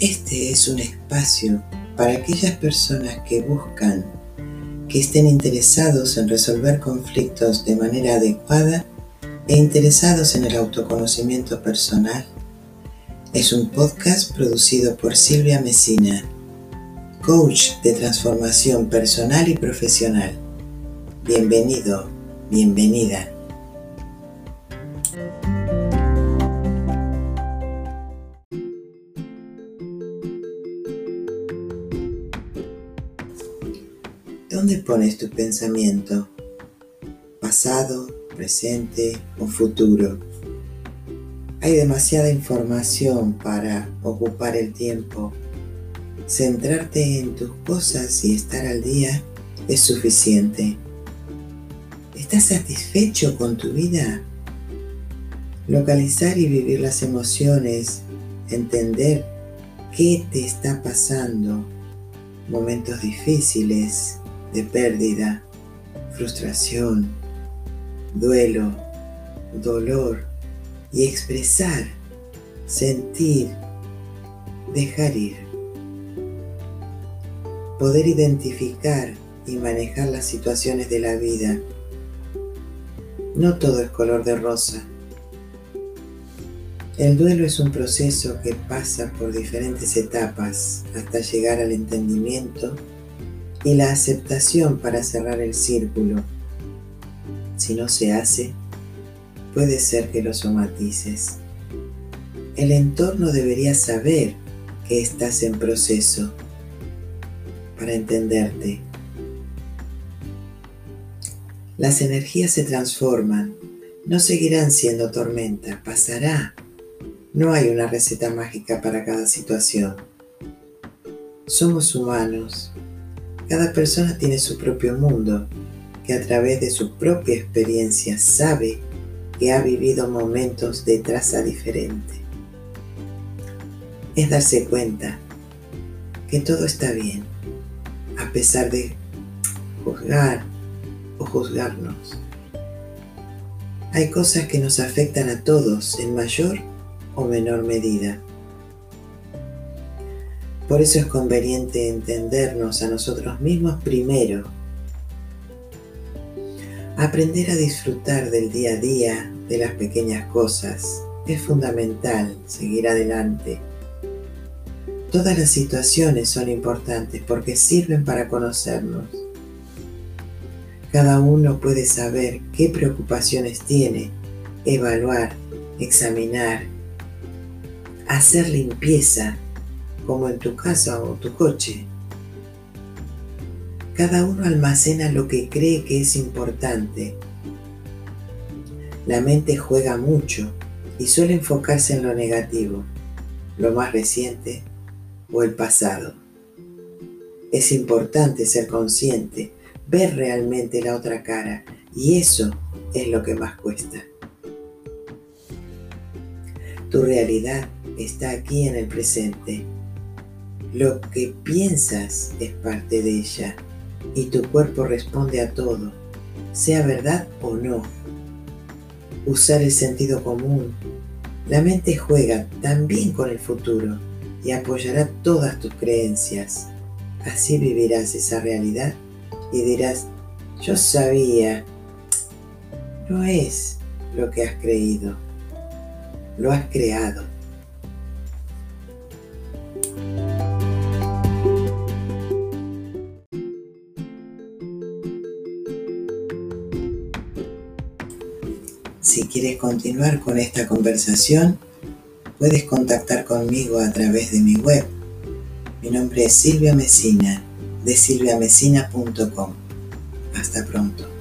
Este es un espacio para aquellas personas que buscan que estén interesados en resolver conflictos de manera adecuada e interesados en el autoconocimiento personal. Es un podcast producido por Silvia Mesina, coach de transformación personal y profesional. Bienvenido, bienvenida. ¿Dónde pones tu pensamiento? ¿Pasado, presente o futuro? Hay demasiada información para ocupar el tiempo. Centrarte en tus cosas y estar al día es suficiente. ¿Estás satisfecho con tu vida? Localizar y vivir las emociones, entender qué te está pasando, momentos difíciles, de pérdida, frustración, duelo, dolor y expresar, sentir, dejar ir. Poder identificar y manejar las situaciones de la vida. No todo es color de rosa. El duelo es un proceso que pasa por diferentes etapas hasta llegar al entendimiento y la aceptación para cerrar el círculo. Si no se hace, puede ser que lo somatices. El entorno debería saber que estás en proceso para entenderte. Las energías se transforman, no seguirán siendo tormenta, pasará. No hay una receta mágica para cada situación. Somos humanos cada persona tiene su propio mundo, que a través de su propia experiencia sabe que ha vivido momentos de traza diferente. Es darse cuenta que todo está bien, a pesar de juzgar o juzgarnos. Hay cosas que nos afectan a todos en mayor o menor medida. Por eso es conveniente entendernos a nosotros mismos primero. Aprender a disfrutar del día a día, de las pequeñas cosas, es fundamental seguir adelante. Todas las situaciones son importantes porque sirven para conocernos. Cada uno puede saber qué preocupaciones tiene, evaluar, examinar, hacer limpieza como en tu casa o tu coche. Cada uno almacena lo que cree que es importante. La mente juega mucho y suele enfocarse en lo negativo, lo más reciente o el pasado. Es importante ser consciente, ver realmente la otra cara y eso es lo que más cuesta. Tu realidad está aquí en el presente lo que piensas es parte de ella y tu cuerpo responde a todo, sea verdad o no. Usar el sentido común. La mente juega también con el futuro y apoyará todas tus creencias. Así vivirás esa realidad y dirás, yo sabía, no es lo que has creído, lo has creado. Si quieres continuar con esta conversación, puedes contactar conmigo a través de mi web. Mi nombre es Silvia Mesina, de silviamesina.com. Hasta pronto.